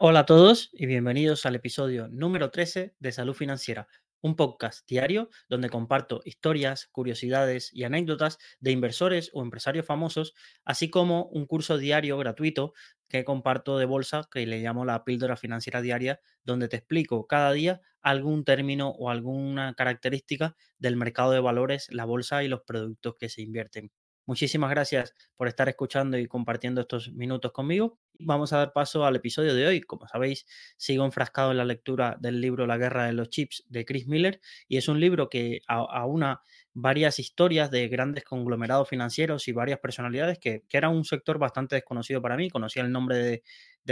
Hola a todos y bienvenidos al episodio número 13 de Salud Financiera, un podcast diario donde comparto historias, curiosidades y anécdotas de inversores o empresarios famosos, así como un curso diario gratuito que comparto de bolsa que le llamo la píldora financiera diaria, donde te explico cada día algún término o alguna característica del mercado de valores, la bolsa y los productos que se invierten. Muchísimas gracias por estar escuchando y compartiendo estos minutos conmigo. Vamos a dar paso al episodio de hoy. Como sabéis, sigo enfrascado en la lectura del libro La guerra de los chips de Chris Miller y es un libro que aúna varias historias de grandes conglomerados financieros y varias personalidades que, era un sector bastante desconocido para mí. Conocía el nombre de,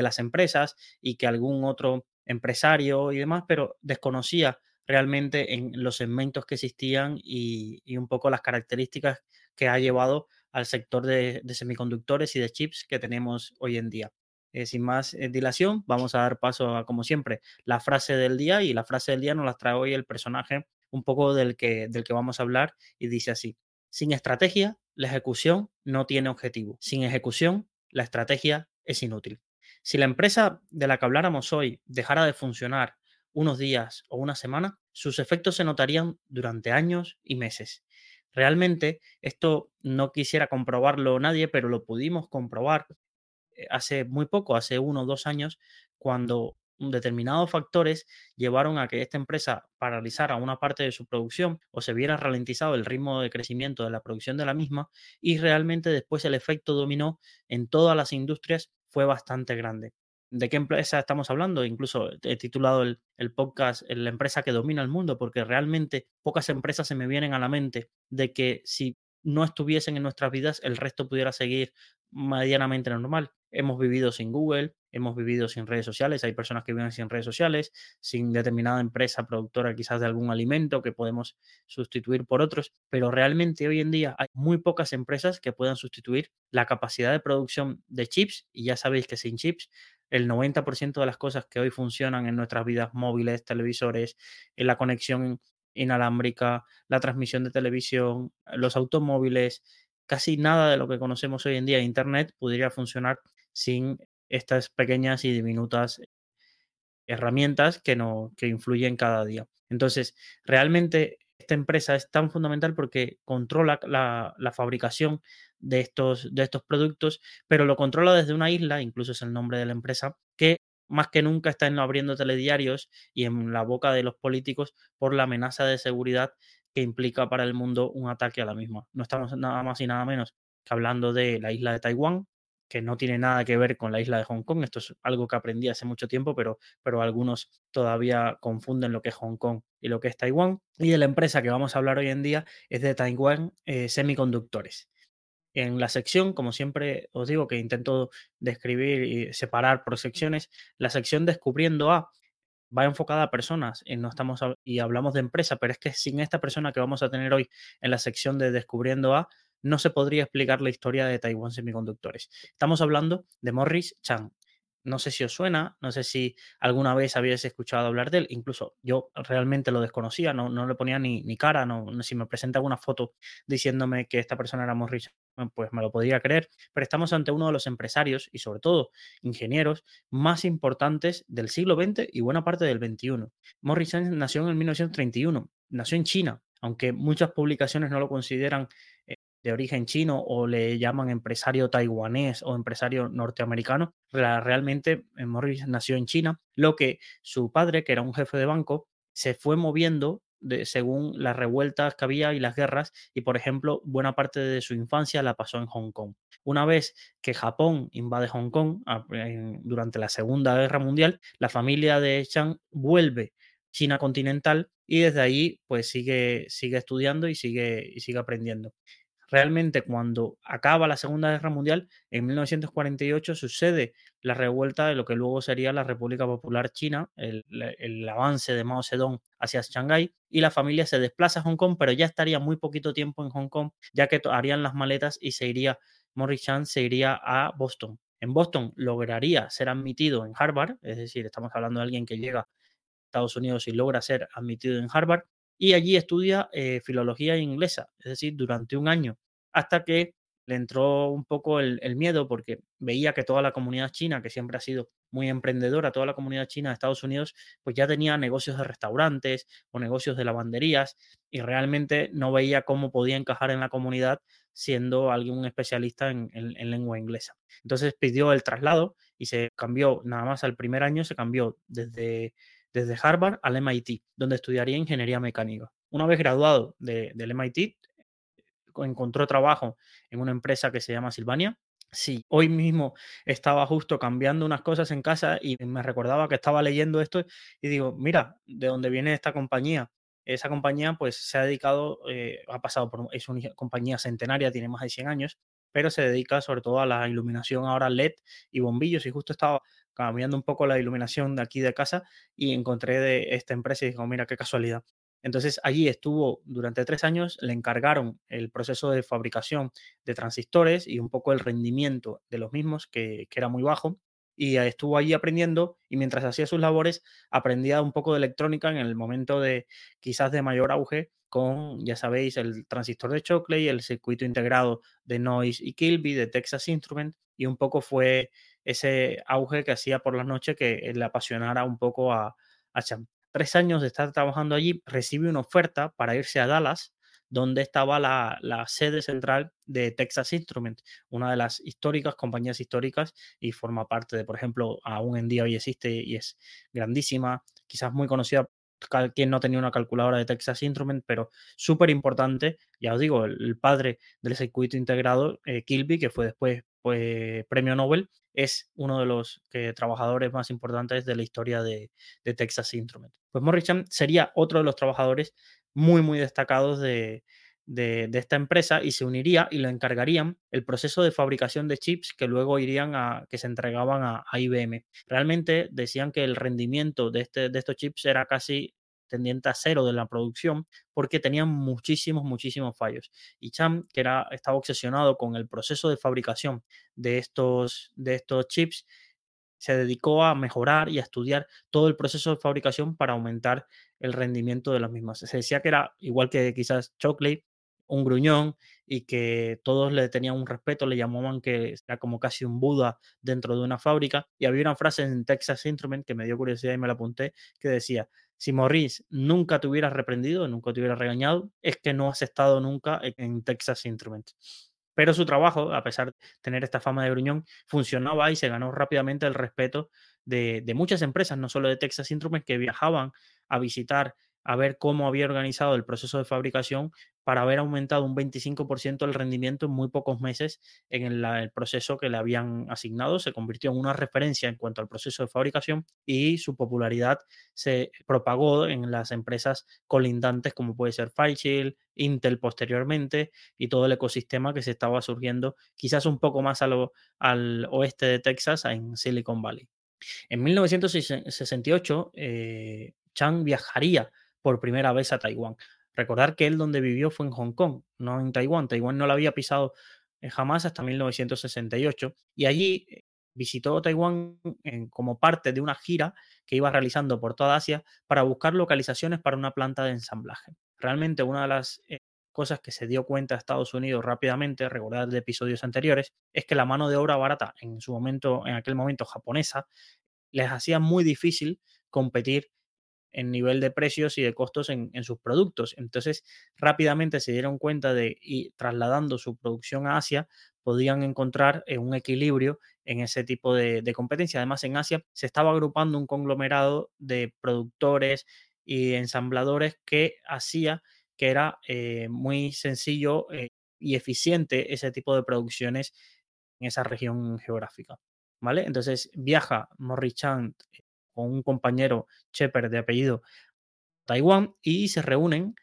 las empresas y que algún otro empresario y demás, pero desconocía realmente en los segmentos que existían y un poco las características que ha llevado al sector de, semiconductores y de chips que tenemos hoy en día. Eh, sin más eh, dilación, vamos a dar paso a, como siempre, la frase del día y la frase del día nos la trae hoy el personaje un poco del que, del que vamos a hablar y dice así, sin estrategia, la ejecución no tiene objetivo. Sin ejecución, la estrategia es inútil. Si la empresa de la que habláramos hoy dejara de funcionar unos días o una semana, sus efectos se notarían durante años y meses. Realmente esto no quisiera comprobarlo nadie, pero lo pudimos comprobar eh, hace muy poco, hace uno o dos años, cuando determinados factores llevaron a que esta empresa paralizara una parte de su producción o se viera ralentizado el ritmo de crecimiento de la producción de la misma y realmente después el efecto dominó en todas las industrias fue bastante grande de qué empresa estamos hablando. Incluso he titulado el, podcast La empresa que domina el mundo, porque realmente pocas empresas se me vienen a la mente de que si no estuviesen en nuestras vidas, el resto pudiera seguir medianamente normal. Hemos vivido sin Google, hemos vivido sin redes sociales, hay personas que viven sin redes sociales, sin determinada empresa productora quizás de algún alimento que podemos sustituir por otros, pero realmente hoy en día hay muy pocas empresas que puedan sustituir la capacidad de producción de chips y ya sabéis que sin chips el 90% de las cosas que hoy funcionan en nuestras vidas móviles, televisores, en la conexión inalámbrica, la transmisión de televisión, los automóviles, casi nada de lo que conocemos hoy en día, Internet, podría funcionar sin estas pequeñas y diminutas herramientas que, no, que influyen cada día. Entonces, realmente esta empresa es tan fundamental porque controla la, la fabricación de estos, de estos productos, pero lo controla desde una isla, incluso es el nombre de la empresa, que más que nunca está abriendo telediarios y en la boca de los políticos por la amenaza de seguridad que implica para el mundo un ataque a la misma. No estamos nada más y nada menos que hablando de la isla de Taiwán, que no tiene nada que ver con la isla de Hong Kong. Esto es algo que aprendí hace mucho tiempo, pero, pero algunos todavía confunden lo que es Hong Kong y lo que es Taiwán. Y de la empresa que vamos a hablar hoy en día es de Taiwán eh, Semiconductores. En la sección, como siempre os digo, que intento describir y separar por secciones, la sección Descubriendo A va enfocada a personas y, no estamos y hablamos de empresa, pero es que sin esta persona que vamos a tener hoy en la sección de Descubriendo A, no se podría explicar la historia de Taiwan Semiconductores. Estamos hablando de Morris Chang. No sé si os suena, no sé si alguna vez habéis escuchado hablar de él, incluso yo realmente lo desconocía, no, no le ponía ni, ni cara, si me presenta alguna foto diciéndome que esta persona era Morris pues me lo podría creer, pero estamos ante uno de los empresarios y sobre todo ingenieros más importantes del siglo XX y buena parte del XXI. Morris Chang nació en 1931, nació en China, aunque muchas publicaciones no lo consideran de origen chino o le llaman empresario taiwanés o empresario norteamericano. Realmente eh, Morris nació en China, lo que su padre, que era un jefe de banco, se fue moviendo de, según las revueltas que había y las guerras, y por ejemplo, buena parte de su infancia la pasó en Hong Kong. Una vez que Japón invade Hong Kong durante la Segunda Guerra Mundial, la familia de Chang vuelve China continental y desde ahí pues sigue, sigue estudiando y sigue, y sigue aprendiendo realmente cuando acaba la Segunda Guerra Mundial, en 1948 sucede la revuelta de lo que luego sería la República Popular China, el, avance de Mao Zedong hacia Shanghái, y la familia se desplaza a Hong Kong, pero ya estaría muy poquito tiempo en Hong Kong, ya que harían las maletas y se iría, Morris Chan se iría a Boston. En Boston lograría ser admitido en Harvard, es decir, estamos hablando de alguien que llega a Estados Unidos y logra ser admitido en Harvard, y allí estudia eh, filología inglesa, es decir, durante un año, hasta que le entró un poco el, miedo porque veía que toda la comunidad china, que siempre ha sido muy emprendedora, toda la comunidad china de Estados Unidos, pues ya tenía negocios de restaurantes o negocios de lavanderías y realmente no veía cómo podía encajar en la comunidad siendo alguien especialista en, lengua inglesa. Entonces pidió el traslado y se cambió, nada más al primer año, se cambió desde, desde Harvard al MIT, donde estudiaría ingeniería mecánica. Una vez graduado del MIT, encontró trabajo en una empresa que se llama Silvania. Sí, hoy mismo estaba justo cambiando unas cosas en casa y me recordaba que estaba leyendo esto y digo, mira, de dónde viene esta compañía. Esa compañía pues se ha dedicado, eh, ha pasado por, es una compañía centenaria, tiene más de 100 años, pero se dedica sobre todo a la iluminación ahora LED y bombillos y justo estaba cambiando un poco la iluminación de aquí de casa y encontré de esta empresa y digo, mira qué casualidad. Entonces allí estuvo durante tres años, le encargaron el proceso de fabricación de transistores y un poco el rendimiento de los mismos, que, era muy bajo, y estuvo allí aprendiendo y mientras hacía sus labores aprendía un poco de electrónica en el momento de quizás de mayor auge con, ya sabéis, el transistor de Shockley, el circuito integrado de Noise y Kilby de Texas Instrument y un poco fue ese auge que hacía por las noches que le apasionara un poco a, a Champ. Tres años de estar trabajando allí, recibe una oferta para irse a Dallas, donde estaba la, sede central de Texas Instruments, una de las históricas compañías históricas y forma parte de, por ejemplo, aún en día hoy existe y es grandísima, quizás muy conocida quien no tenía una calculadora de Texas Instruments, pero súper importante, ya os digo, el, padre del circuito integrado, eh, Kilby, que fue después pues, premio Nobel, es uno de los trabajadores más importantes de la historia de, Texas Instruments. Pues Morrison sería otro de los trabajadores muy, muy destacados de, esta empresa y se uniría y le encargarían el proceso de fabricación de chips que luego irían a, que se entregaban a, IBM. Realmente decían que el rendimiento de, este, de estos chips era casi tendiente a cero de la producción porque tenían muchísimos, muchísimos fallos. Y Cham, que era, estaba obsesionado con el proceso de fabricación de estos, de estos chips, se dedicó a mejorar y a estudiar todo el proceso de fabricación para aumentar el rendimiento de las mismas. Se decía que era igual que quizás Chocolate, un gruñón y que todos le tenían un respeto, le llamaban que era como casi un Buda dentro de una fábrica. Y había una frase en Texas Instrument que me dio curiosidad y me la apunté, que decía, si Morris nunca te hubiera reprendido, nunca te hubiera regañado, es que no has estado nunca en Texas Instruments. Pero su trabajo, a pesar de tener esta fama de gruñón, funcionaba y se ganó rápidamente el respeto de, de muchas empresas, no solo de Texas Instruments, que viajaban a visitar ver cómo había organizado el proceso de fabricación para haber aumentado un 25% el rendimiento en muy pocos meses en el, proceso que le habían asignado. Se convirtió en una referencia en cuanto al proceso de fabricación y su popularidad se propagó en las empresas colindantes como puede ser Fairchild, Intel posteriormente y todo el ecosistema que se estaba surgiendo quizás un poco más al oeste de Texas, en Silicon Valley. En 1968, eh, Chang viajaría por primera vez a Taiwán. Recordar que él donde vivió fue en Hong Kong, no en Taiwán. Taiwán no la había pisado eh, jamás hasta 1968 y allí eh, visitó Taiwán como parte de una gira que iba realizando por toda Asia para buscar localizaciones para una planta de ensamblaje. Realmente una de las eh, cosas que se dio cuenta Estados Unidos rápidamente, recordar de episodios anteriores, es que la mano de obra barata en su momento, en aquel momento japonesa, les hacía muy difícil competir en nivel de precios y de costos en, sus productos. Entonces, rápidamente se dieron cuenta de y trasladando su producción a Asia, podían encontrar eh, un equilibrio en ese tipo de, competencia. Además, en Asia se estaba agrupando un conglomerado de productores y ensambladores que hacía que era eh, muy sencillo eh, y eficiente ese tipo de producciones en esa región geográfica. ¿Vale? Entonces viaja Morris Chant con un compañero Shepard de apellido Taiwán y se reúnen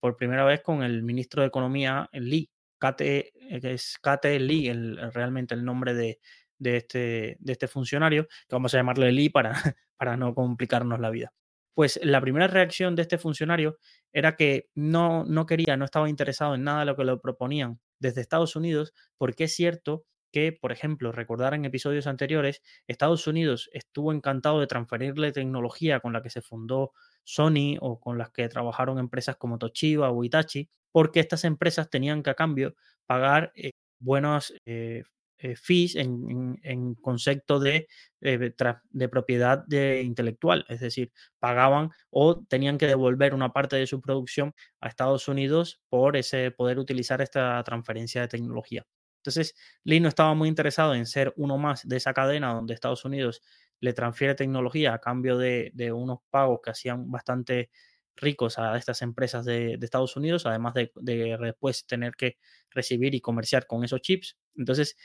por primera vez con el ministro de Economía Lee, Kate, eh, es Kate Lee, el, realmente el nombre de, este, de este funcionario, que vamos a llamarle Lee para, para no complicarnos la vida. Pues la primera reacción de este funcionario era que no, no quería, no estaba interesado en nada de lo que le proponían desde Estados Unidos, porque es cierto que, por ejemplo, recordar en episodios anteriores, Estados Unidos estuvo encantado de transferirle tecnología con la que se fundó Sony o con las que trabajaron empresas como Toshiba o Hitachi, porque estas empresas tenían que a cambio pagar eh, buenos, eh, eh, fees en, concepto de, de, propiedad de intelectual, es decir, pagaban o tenían que devolver una parte de su producción a Estados Unidos por ese poder utilizar esta transferencia de tecnología. Entonces, Lee no estaba muy interesado en ser uno más de esa cadena donde Estados Unidos le transfiere tecnología a cambio de, unos pagos que hacían bastante ricos a estas empresas de, Estados Unidos, además de, de, después tener que recibir y comerciar con esos chips. Entonces,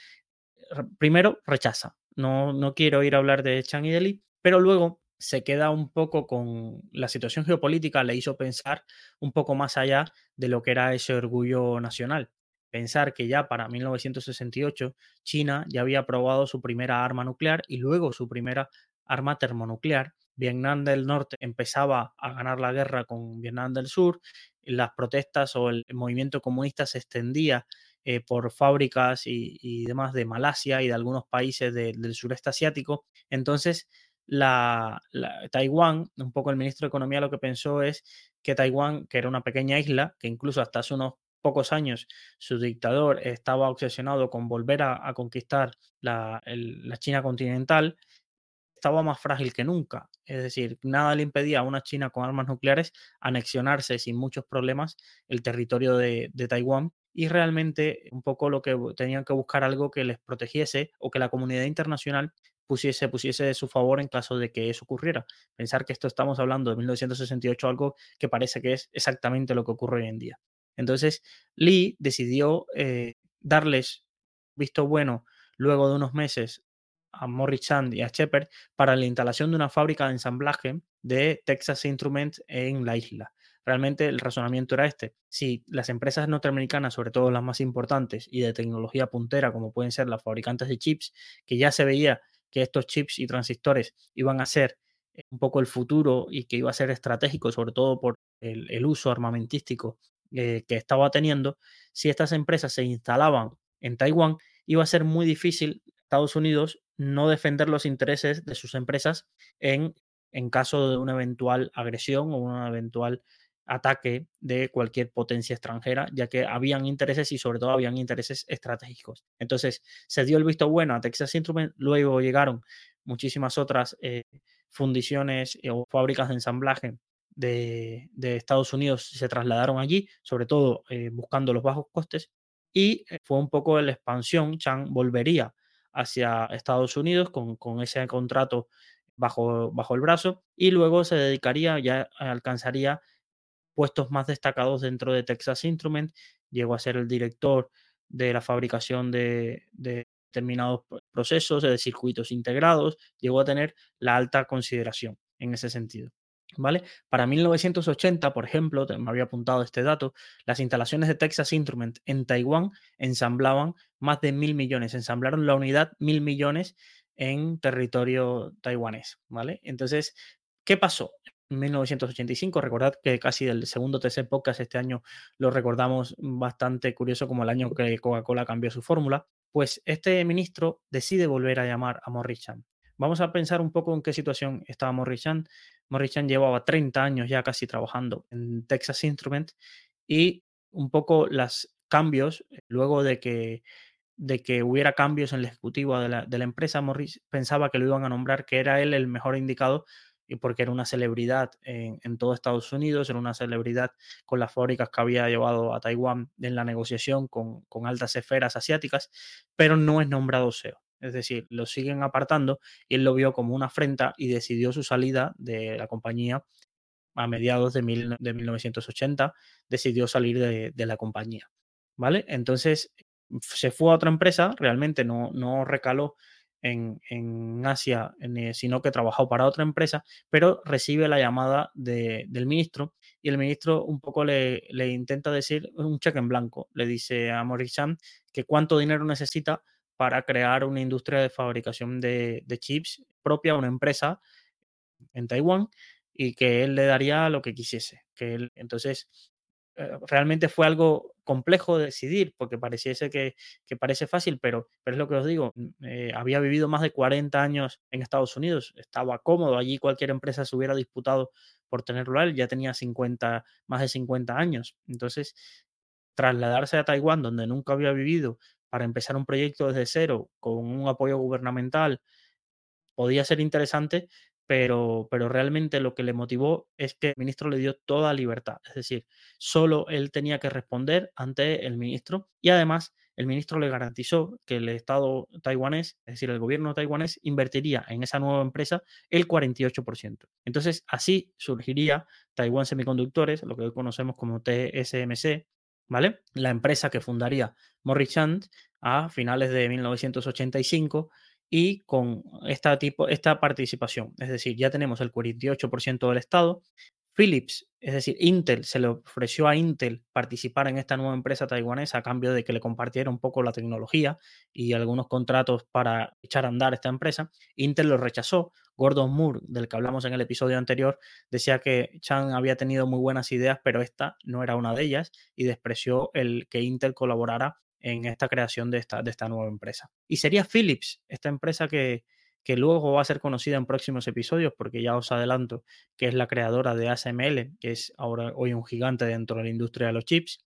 primero rechaza. No, no quiero ir a hablar de Chang y de Lee, pero luego se queda un poco con la situación geopolítica, le hizo pensar un poco más allá de lo que era ese orgullo nacional. Pensar que ya para 1968 China ya había probado su primera arma nuclear y luego su primera arma termonuclear. Vietnam del Norte empezaba a ganar la guerra con Vietnam del Sur, las protestas o el movimiento comunista se extendía eh, por fábricas y, demás de Malasia y de algunos países del sureste asiático. Entonces, la, Taiwán, un poco el ministro de Economía lo que pensó es que Taiwán, que era una pequeña isla, que incluso hasta hace unos pocos años su dictador estaba obsesionado con volver a, conquistar la, China continental, estaba más frágil que nunca. Es decir, nada le impedía a una China con armas nucleares anexionarse sin muchos problemas el territorio de, Taiwán y realmente un poco lo que tenían que buscar algo que les protegiese o que la comunidad internacional pusiese, pusiese de su favor en caso de que eso ocurriera. Pensar que esto estamos hablando de 1968, algo que parece que es exactamente lo que ocurre hoy en día. Entonces, Lee decidió eh, darles visto bueno luego de unos meses a Morris Chand y a Shepard para la instalación de una fábrica de ensamblaje de Texas Instruments en la isla. Realmente el razonamiento era este. Si las empresas norteamericanas, sobre todo las más importantes y de tecnología puntera, como pueden ser las fabricantes de chips, que ya se veía que estos chips y transistores iban a ser eh, un poco el futuro y que iba a ser estratégico, sobre todo por el, uso armamentístico eh, que estaba teniendo, si estas empresas se instalaban en Taiwán, iba a ser muy difícil Estados Unidos no defender los intereses de sus empresas en, en caso de una eventual agresión o un eventual ataque de cualquier potencia extranjera, ya que habían intereses y sobre todo habían intereses estratégicos. Entonces, se dio el visto bueno a Texas Instruments, luego llegaron muchísimas otras eh, fundiciones eh, o fábricas de ensamblaje de, Estados Unidos, se trasladaron allí, sobre todo eh, buscando los bajos costes, y fue un poco la expansión, Chang volvería hacia Estados Unidos con, ese contrato bajo, bajo el brazo y luego se dedicaría, ya alcanzaría puestos más destacados dentro de Texas Instruments, llegó a ser el director de la fabricación de, de determinados procesos, de circuitos integrados, llegó a tener la alta consideración en ese sentido. ¿Vale? Para 1980, por ejemplo, me había apuntado este dato, las instalaciones de Texas Instruments en Taiwán ensamblaban más de mil millones, ensamblaron la unidad mil millones en territorio taiwanés, ¿vale? Entonces, ¿qué pasó? En 1985, recordad que casi del segundo tercer podcast este año lo recordamos bastante curioso como el año que Coca-Cola cambió su fórmula, pues este ministro decide volver a llamar a Morris Chan. Vamos a pensar un poco en qué situación estaba Morris Chan Morrison llevaba 30 años ya casi trabajando en Texas Instruments y un poco los cambios, eh, luego de que, de que hubiera cambios en el ejecutivo de la, empresa, Morris pensaba que lo iban a nombrar, que era él el mejor indicado y porque era una celebridad en, en, todo Estados Unidos, era una celebridad con las fábricas que había llevado a Taiwán en la negociación con, con altas esferas asiáticas, pero no es nombrado CEO es decir, lo siguen apartando y él lo vio como una afrenta y decidió su salida de la compañía a mediados de, 1980, decidió salir de, la compañía, ¿vale? Entonces se fue a otra empresa, realmente no, no recaló en, Asia, eh, sino que trabajó para otra empresa, pero recibe la llamada del ministro y el ministro un poco le, le, intenta decir un cheque en blanco, le dice a Maurice que cuánto dinero necesita para crear una industria de fabricación de, chips propia una empresa en Taiwán y que él le daría lo que quisiese. Que entonces, eh, realmente fue algo complejo de decidir porque pareciese que, parece fácil, pero, pero es lo que os digo, mm, eh, había vivido más de 40 años en Estados Unidos, estaba cómodo, allí cualquier empresa se hubiera disputado por tenerlo a él, ya tenía 50, más de 50 años. Entonces, trasladarse a Taiwán, donde nunca había vivido, para empezar un proyecto desde cero con un apoyo gubernamental podía ser interesante, pero, pero realmente lo que le motivó es que el ministro le dio toda libertad. Es decir, solo él tenía que responder ante el ministro y además el ministro le garantizó que el Estado taiwanés, es decir, el gobierno taiwanés, invertiría en esa nueva empresa el 48%. Entonces, así surgiría Taiwan Semiconductores, lo que hoy conocemos como TSMC, ¿vale? La empresa que fundaría Morris Chand a finales de 1985 y con esta, tipo, esta participación. Es decir, ya tenemos el 48% del Estado. Philips, es decir, Intel, se le ofreció a Intel participar en esta nueva empresa taiwanesa a cambio de que le compartiera un poco la tecnología y algunos contratos para echar a andar esta empresa. Intel lo rechazó. Gordon Moore, del que hablamos en el episodio anterior, decía que Chan había tenido muy buenas ideas, pero esta no era una de ellas y despreció el que Intel colaborara en esta creación de esta, de esta nueva empresa. Y sería Philips, esta empresa que, que luego va a ser conocida en próximos episodios, porque ya os adelanto que es la creadora de ASML, que es ahora hoy un gigante dentro de la industria de los chips,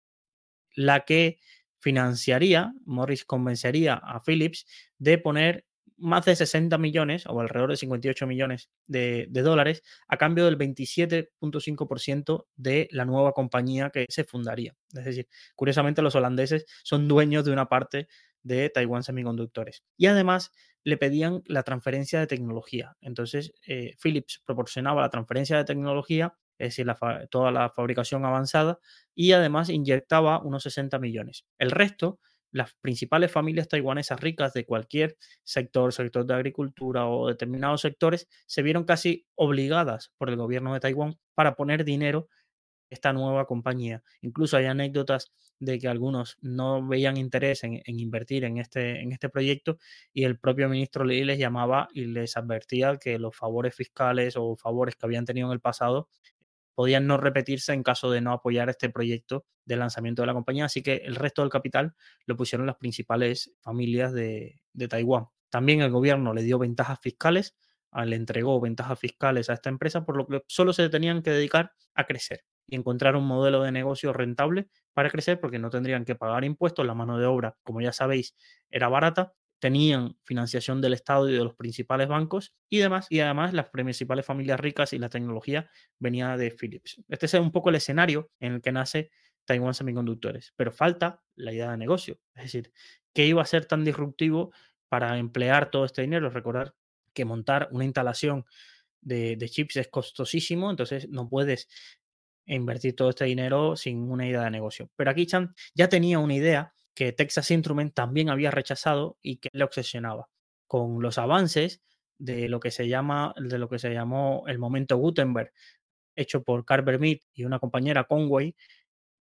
la que financiaría, Morris convencería a Philips de poner más de 60 millones o alrededor de 58 millones de, dólares a cambio del 27.5% de la nueva compañía que se fundaría. Es decir, curiosamente los holandeses son dueños de una parte de Taiwan Semiconductores. Y además le pedían la transferencia de tecnología. Entonces, eh, Philips proporcionaba la transferencia de tecnología, es decir, toda la fabricación avanzada, y además inyectaba unos 60 millones. El resto las principales familias taiwanesas ricas de cualquier sector, sector de agricultura o determinados sectores, se vieron casi obligadas por el gobierno de Taiwán para poner dinero esta nueva compañía. Incluso hay anécdotas de que algunos no veían interés en, invertir en este, en este proyecto y el propio ministro Lee les llamaba y les advertía que los favores fiscales o favores que habían tenido en el pasado podían no repetirse en caso de no apoyar este proyecto de lanzamiento de la compañía, así que el resto del capital lo pusieron las principales familias de, Taiwán. También el gobierno le dio ventajas fiscales, ah, le entregó ventajas fiscales a esta empresa, por lo que solo se tenían que dedicar a crecer y encontrar un modelo de negocio rentable para crecer porque no tendrían que pagar impuestos, la mano de obra, como ya sabéis, era barata tenían financiación del Estado y de los principales bancos y demás, y además las principales familias ricas y la tecnología venía de Philips. Este es un poco el escenario en el que nace Taiwan Semiconductores, pero falta la idea de negocio, es decir, ¿qué iba a ser tan disruptivo para emplear todo este dinero? Recordar que montar una instalación de, de chips es costosísimo, entonces no puedes invertir todo este dinero sin una idea de negocio. Pero aquí Chan ya tenía una idea que Texas Instrument también había rechazado y que le obsesionaba con los avances de lo que se llama de lo que se llamó el momento Gutenberg hecho por Carver Mead y una compañera Conway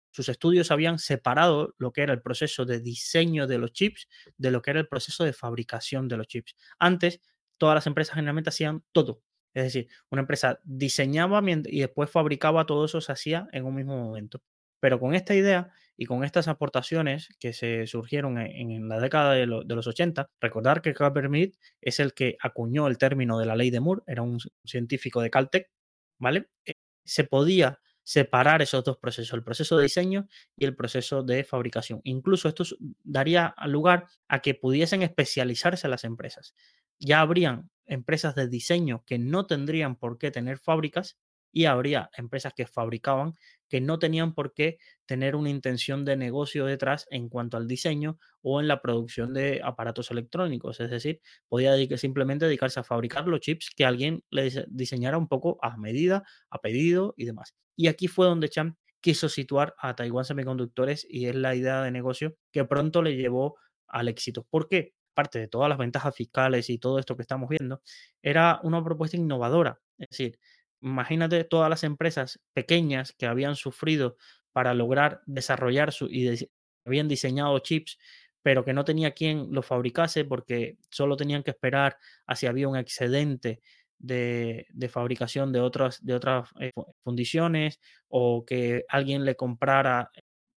sus estudios habían separado lo que era el proceso de diseño de los chips de lo que era el proceso de fabricación de los chips. Antes, todas las empresas generalmente hacían todo. Es decir, una empresa diseñaba y después fabricaba todo eso, se hacía en un mismo momento. Pero con esta idea y con estas aportaciones que se surgieron e-, en, la década de, los 80, recordar que Carver Mead es el que acuñó el término de la ley de Moore, era un científico de Caltech, ¿vale? Eh, se podía separar esos dos procesos, el proceso de diseño y el proceso de fabricación. Incluso esto daría lugar a que pudiesen especializarse las empresas. Ya habrían empresas de diseño que no tendrían por qué tener fábricas y habría empresas que fabricaban que no tenían por qué tener una intención de negocio detrás en cuanto al diseño o en la producción de aparatos electrónicos. Es decir, podía simplemente dedicarse a fabricar los chips que alguien le diseñara un poco a medida, a pedido y demás. Y aquí fue donde Chan quiso situar a Taiwan Semiconductores y es la idea de negocio que pronto le llevó al éxito. ¿Por qué? Aparte de todas las ventajas fiscales y todo esto que estamos viendo, era una propuesta innovadora. Es decir, imagínate todas las empresas pequeñas que habían sufrido para lograr desarrollar su y habían diseñado chips, pero que no tenía quien los fabricase porque solo tenían que esperar a si había un excedente de, fabricación de otras, de otras eh, fundiciones o que alguien le comprara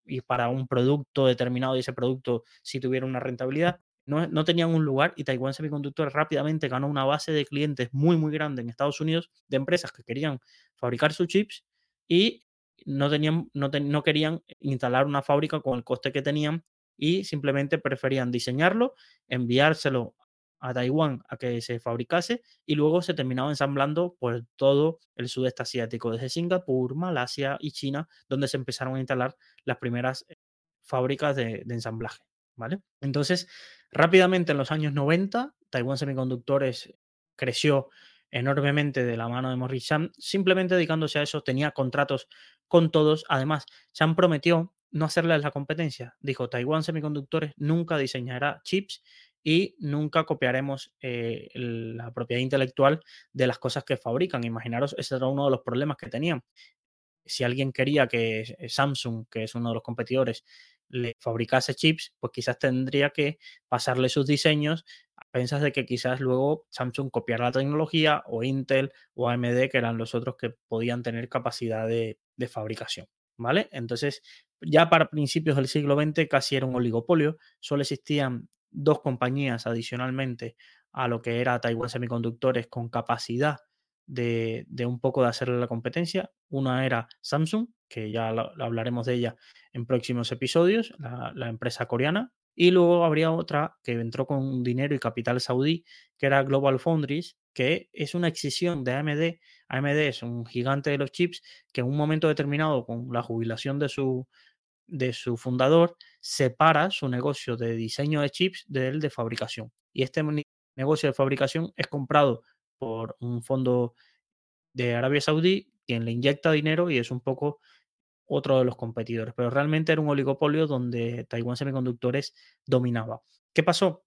y para un producto determinado y ese producto si tuviera una rentabilidad no, tenían un lugar y Taiwan Semiconductor rápidamente ganó una base de clientes muy, muy grande en Estados Unidos de empresas que querían fabricar sus chips y no, tenían, no, no querían instalar una fábrica con el coste que tenían y simplemente preferían diseñarlo, enviárselo a Taiwán a que se fabricase y luego se terminaba ensamblando por todo el sudeste asiático, desde Singapur, Malasia y China, donde se empezaron a instalar las primeras eh, fábricas de, de ensamblaje. Entonces, rápidamente en los años 90, Taiwán Semiconductores creció enormemente de la mano de Morris Chang, simplemente dedicándose a eso, tenía contratos con todos. Además, Chang prometió no hacerles la competencia. Dijo, Taiwán Semiconductores nunca diseñará chips y nunca copiaremos eh, la propiedad intelectual de las cosas que fabrican. Imaginaros, ese era uno de los problemas que tenían. Si alguien quería que Samsung, que es uno de los competidores, le fabricase chips, pues quizás tendría que pasarle sus diseños a pensas de que quizás luego Samsung copiara la tecnología o Intel o AMD, que eran los otros que podían tener capacidad de, de fabricación. ¿Vale? Entonces, ya para principios del siglo XX casi era un oligopolio, solo existían dos compañías adicionalmente a lo que era Taiwan Semiconductores con capacidad de, un poco de hacerle la competencia. Una era Samsung, que ya hablaremos de ella en próximos episodios, la, empresa coreana. Y luego habría otra que entró con dinero y capital saudí, que era Global Foundries, que es una excisión de AMD. AMD es un gigante de los chips que en un momento determinado, con la jubilación de su, de su fundador, separa su negocio de diseño de chips del de fabricación. Y este negocio de fabricación es comprado por un fondo de Arabia Saudí, quien le inyecta dinero y es un poco otro de los competidores. Pero realmente era un oligopolio donde Taiwán Semiconductores dominaba. ¿Qué pasó?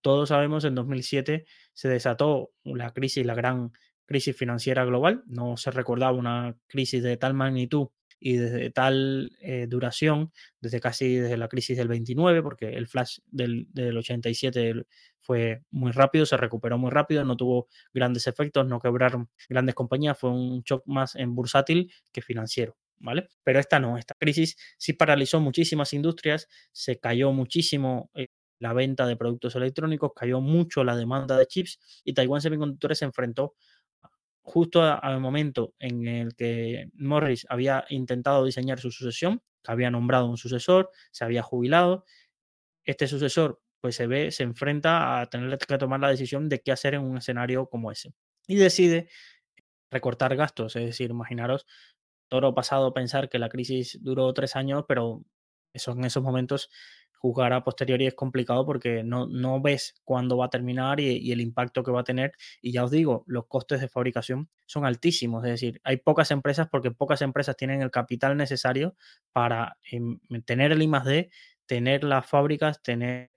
Todos sabemos, en 2007 se desató la crisis, la gran crisis financiera global. No se recordaba una crisis de tal magnitud y desde tal eh, duración, desde casi desde la crisis del 29, porque el flash del, del 87 fue muy rápido, se recuperó muy rápido, no tuvo grandes efectos, no quebraron grandes compañías, fue un shock más en bursátil que financiero. Pero esta no, esta crisis sí paralizó muchísimas industrias, se cayó muchísimo eh, la venta de productos electrónicos, cayó mucho la demanda de chips y Taiwan Semiconductores se enfrentó justo al momento en el que Morris había intentado diseñar su sucesión, había nombrado un sucesor, se había jubilado. Este sucesor pues se ve, se enfrenta a tener que tomar la decisión de qué hacer en un escenario como ese. Y decide recortar gastos, es decir, imaginaros todo pasado pensar que la crisis duró tres años, pero eso en esos momentos jugar a posteriori es complicado porque no, no ves cuándo va a terminar y, el impacto que va a tener. Y ya os digo, los costes de fabricación son altísimos. Es decir, hay pocas empresas porque pocas empresas tienen el capital necesario para em, tener el I D, tener las fábricas, tener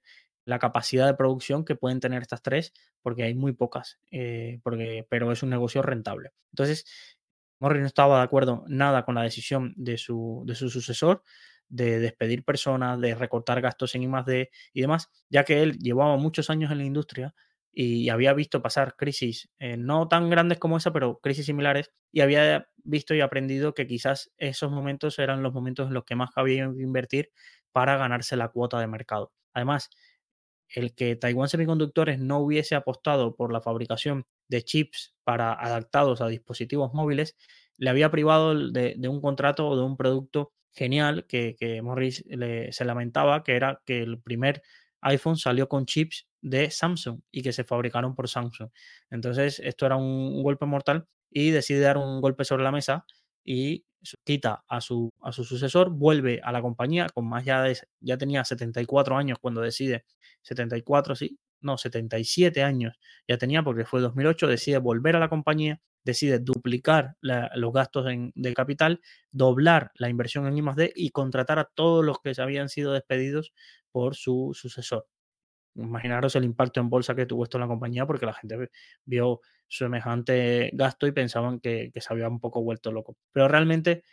la capacidad de producción que pueden tener estas tres, porque hay muy pocas, eh, porque, pero es un negocio rentable. Entonces, Morris no estaba de acuerdo nada con la decisión de su, de su sucesor, de despedir personas, de recortar gastos en I+D y demás, ya que él llevaba muchos años en la industria y había visto pasar crisis, eh, no tan grandes como esa, pero crisis similares, y había visto y aprendido que quizás esos momentos eran los momentos en los que más había que invertir para ganarse la cuota de mercado. Además, el que Taiwan Semiconductores no hubiese apostado por la fabricación de chips para adaptados a dispositivos móviles, le había privado de, un contrato o de un producto genial que, Morris se lamentaba, que era que el primer iPhone salió con chips de Samsung y que se fabricaron por Samsung. Entonces, esto era un, golpe mortal y decide dar un golpe sobre la mesa y quita a su, a su sucesor, vuelve a la compañía con más ya, ya tenía 74 años cuando decide, 74, sí, no, 77 años ya tenía porque fue 2008, decide volver a la compañía, decide duplicar los gastos de capital, doblar la inversión en I+D y contratar a todos los que habían sido despedidos por su sucesor. Imaginaros el impacto en bolsa que tuvo esto en la compañía porque la gente vio semejante gasto y pensaban que, se había un poco vuelto loco. Pero realmente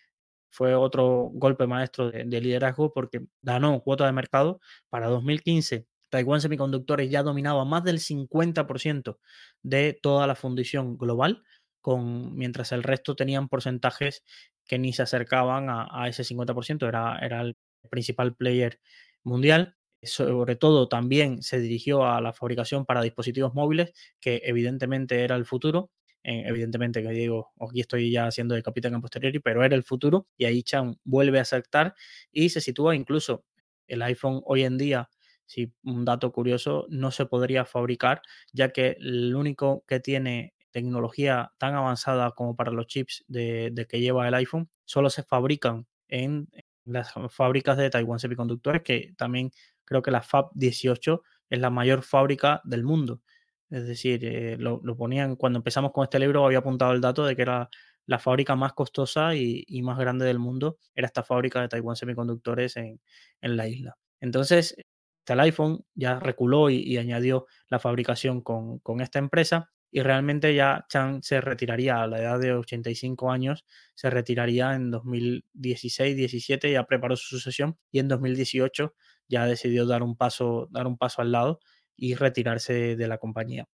fue otro golpe maestro de liderazgo porque ganó cuota de mercado para 2015 Taiwan Semiconductores ya dominaba más del 50% de toda la fundición global, mientras el resto tenían porcentajes que ni se acercaban a, ese 50%, era, era el principal player mundial. Sobre todo también se dirigió a la fabricación para dispositivos móviles, que evidentemente era el futuro. Eh, evidentemente, que digo, aquí estoy ya haciendo de capitán en posteriori, pero era el futuro y ahí Chan vuelve a aceptar y se sitúa incluso el iPhone hoy en día, si un dato curioso, no se podría fabricar, ya que el único que tiene tecnología tan avanzada como para los chips de, que lleva el iPhone, solo se fabrican en las fábricas de Taiwan Semiconductores, que también creo que la Fab 18 es la mayor fábrica del mundo. Es decir, eh, lo, ponían, cuando empezamos con este libro había apuntado el dato de que era la fábrica más costosa y, más grande del mundo, era esta fábrica de Taiwan Semiconductores en, la isla. Entonces, el iPhone ya reculó y, añadió la fabricación con, esta empresa y realmente ya Chang se retiraría a la edad de 85 años, se retiraría en 2016-17, ya preparó su sucesión y en 2018 ya decidió dar un paso, dar un paso al lado y retirarse de la compañía.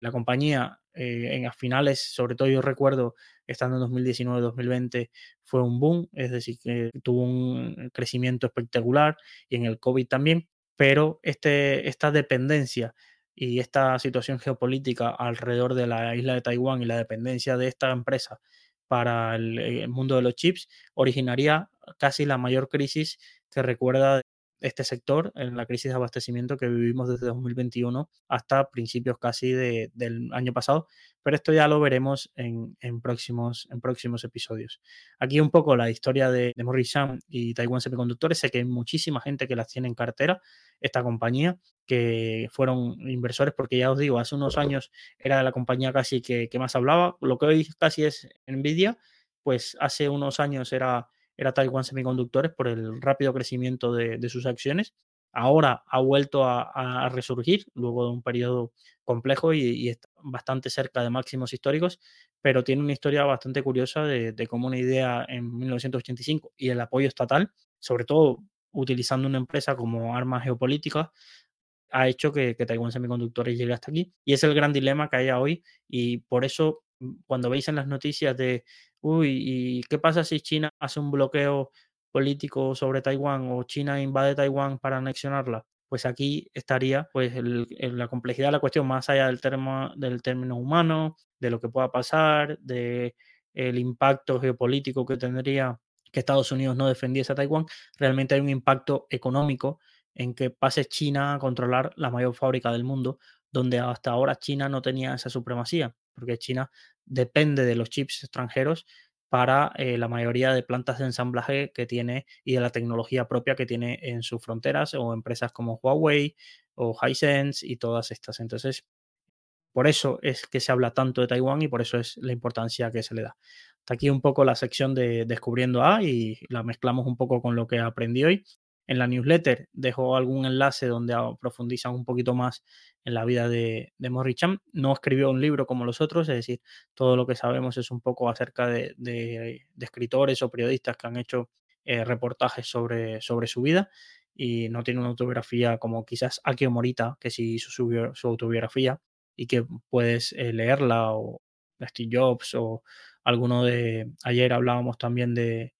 La compañía eh, en finales, sobre todo yo recuerdo, estando en 2019-2020, fue un boom, es decir, que tuvo un crecimiento espectacular y en el COVID también, pero este, esta dependencia y esta situación geopolítica alrededor de la isla de Taiwán y la dependencia de esta empresa para el mundo de los chips originaría casi la mayor crisis que recuerda este sector en la crisis de abastecimiento que vivimos desde 2021 hasta principios casi del año pasado, pero esto ya lo veremos en, próximos, en próximos episodios. Aquí un poco la historia de, de Morris y Taiwan Semiconductores, sé que hay muchísima gente que las tiene en cartera, esta compañía, que fueron inversores, porque ya os digo, hace unos años era la compañía casi que, que más hablaba, lo que hoy casi es Nvidia, pues hace unos años era era Taiwan Semiconductores por el rápido crecimiento de, sus acciones. Ahora ha vuelto a, resurgir luego de un periodo complejo y, bastante cerca de máximos históricos, pero tiene una historia bastante curiosa de, cómo una idea en 1985 y el apoyo estatal, sobre todo utilizando una empresa como arma geopolítica, ha hecho que, que Taiwan Semiconductores llegue hasta aquí. Y es el gran dilema que hay hoy y por eso cuando veis en las noticias de uy, ¿y qué pasa si China hace un bloqueo político sobre Taiwán o China invade Taiwán para anexionarla? Pues aquí estaría pues la complejidad de la cuestión más allá del, del término humano, de lo que pueda pasar, de el impacto geopolítico que tendría que Estados Unidos no defendiese a Taiwán, realmente hay un impacto económico en que pase China a controlar la mayor fábrica del mundo, donde hasta ahora China no tenía esa supremacía, porque China depende de los chips extranjeros para eh, la mayoría de plantas de ensamblaje que tiene y de la tecnología propia que tiene en sus fronteras o empresas como Huawei o Hisense y todas estas. Entonces, por eso es que se habla tanto de Taiwán y por eso es la importancia que se le da. Aquí un poco la sección de Descubriendo A y la mezclamos un poco con lo que aprendí hoy. En la newsletter dejo algún enlace donde profundizan un poquito más en la vida de, de Morrichan. No escribió un libro como los otros, es decir, todo lo que sabemos es un poco acerca de, escritores o periodistas que han hecho eh, reportajes sobre, su vida y no tiene una autobiografía como quizás Akio Morita, que sí hizo su, su autobiografía y que puedes eh, leerla, o Steve Jobs, o alguno de. Ayer hablábamos también de,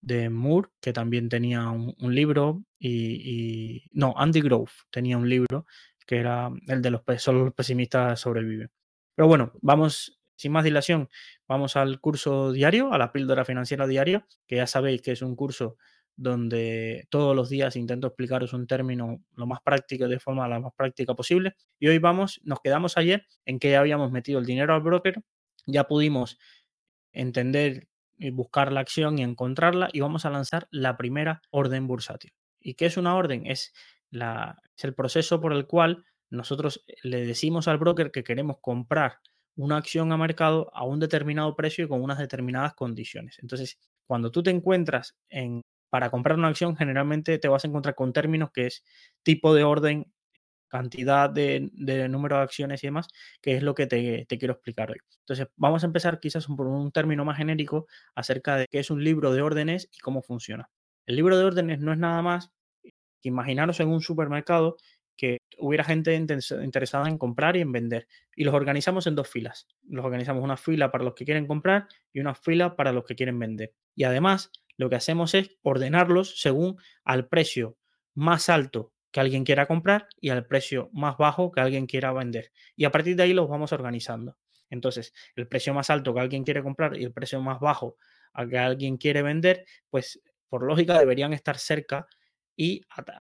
de Moore, que también tenía un, libro, y, No, Andy Grove tenía un libro que era el de los, solo los pesimistas sobreviven. Pero bueno, vamos, sin más dilación, vamos al curso diario, a la píldora financiera diaria, que ya sabéis que es un curso donde todos los días intento explicaros un término lo más práctico, de forma la más práctica posible. Y hoy vamos, nos quedamos ayer en que ya habíamos metido el dinero al broker, ya pudimos entender buscar la acción y encontrarla y vamos a lanzar la primera orden bursátil. ¿Y qué es una orden? Es, la, es el proceso por el cual nosotros eh, le decimos al broker que queremos comprar una acción a mercado a un determinado precio y con unas determinadas condiciones. Entonces, cuando tú te encuentras en para comprar una acción, generalmente te vas a encontrar con términos que es tipo de orden cantidad de, número de acciones y demás, que es lo que te, quiero explicar hoy. Entonces, vamos a empezar quizás por un término más genérico acerca de qué es un libro de órdenes y cómo funciona. El libro de órdenes no es nada más que imaginaros en un supermercado que hubiera gente interesada en comprar y en vender. Y los organizamos en dos filas. Los organizamos una fila para los que quieren comprar y una fila para los que quieren vender. Y además, lo que hacemos es ordenarlos según al precio más alto que alguien quiera comprar y al precio más bajo que alguien quiera vender. Y a partir de ahí los vamos organizando. Entonces, el precio más alto que alguien quiere comprar y el precio más bajo a que alguien quiere vender, pues por lógica deberían estar cerca y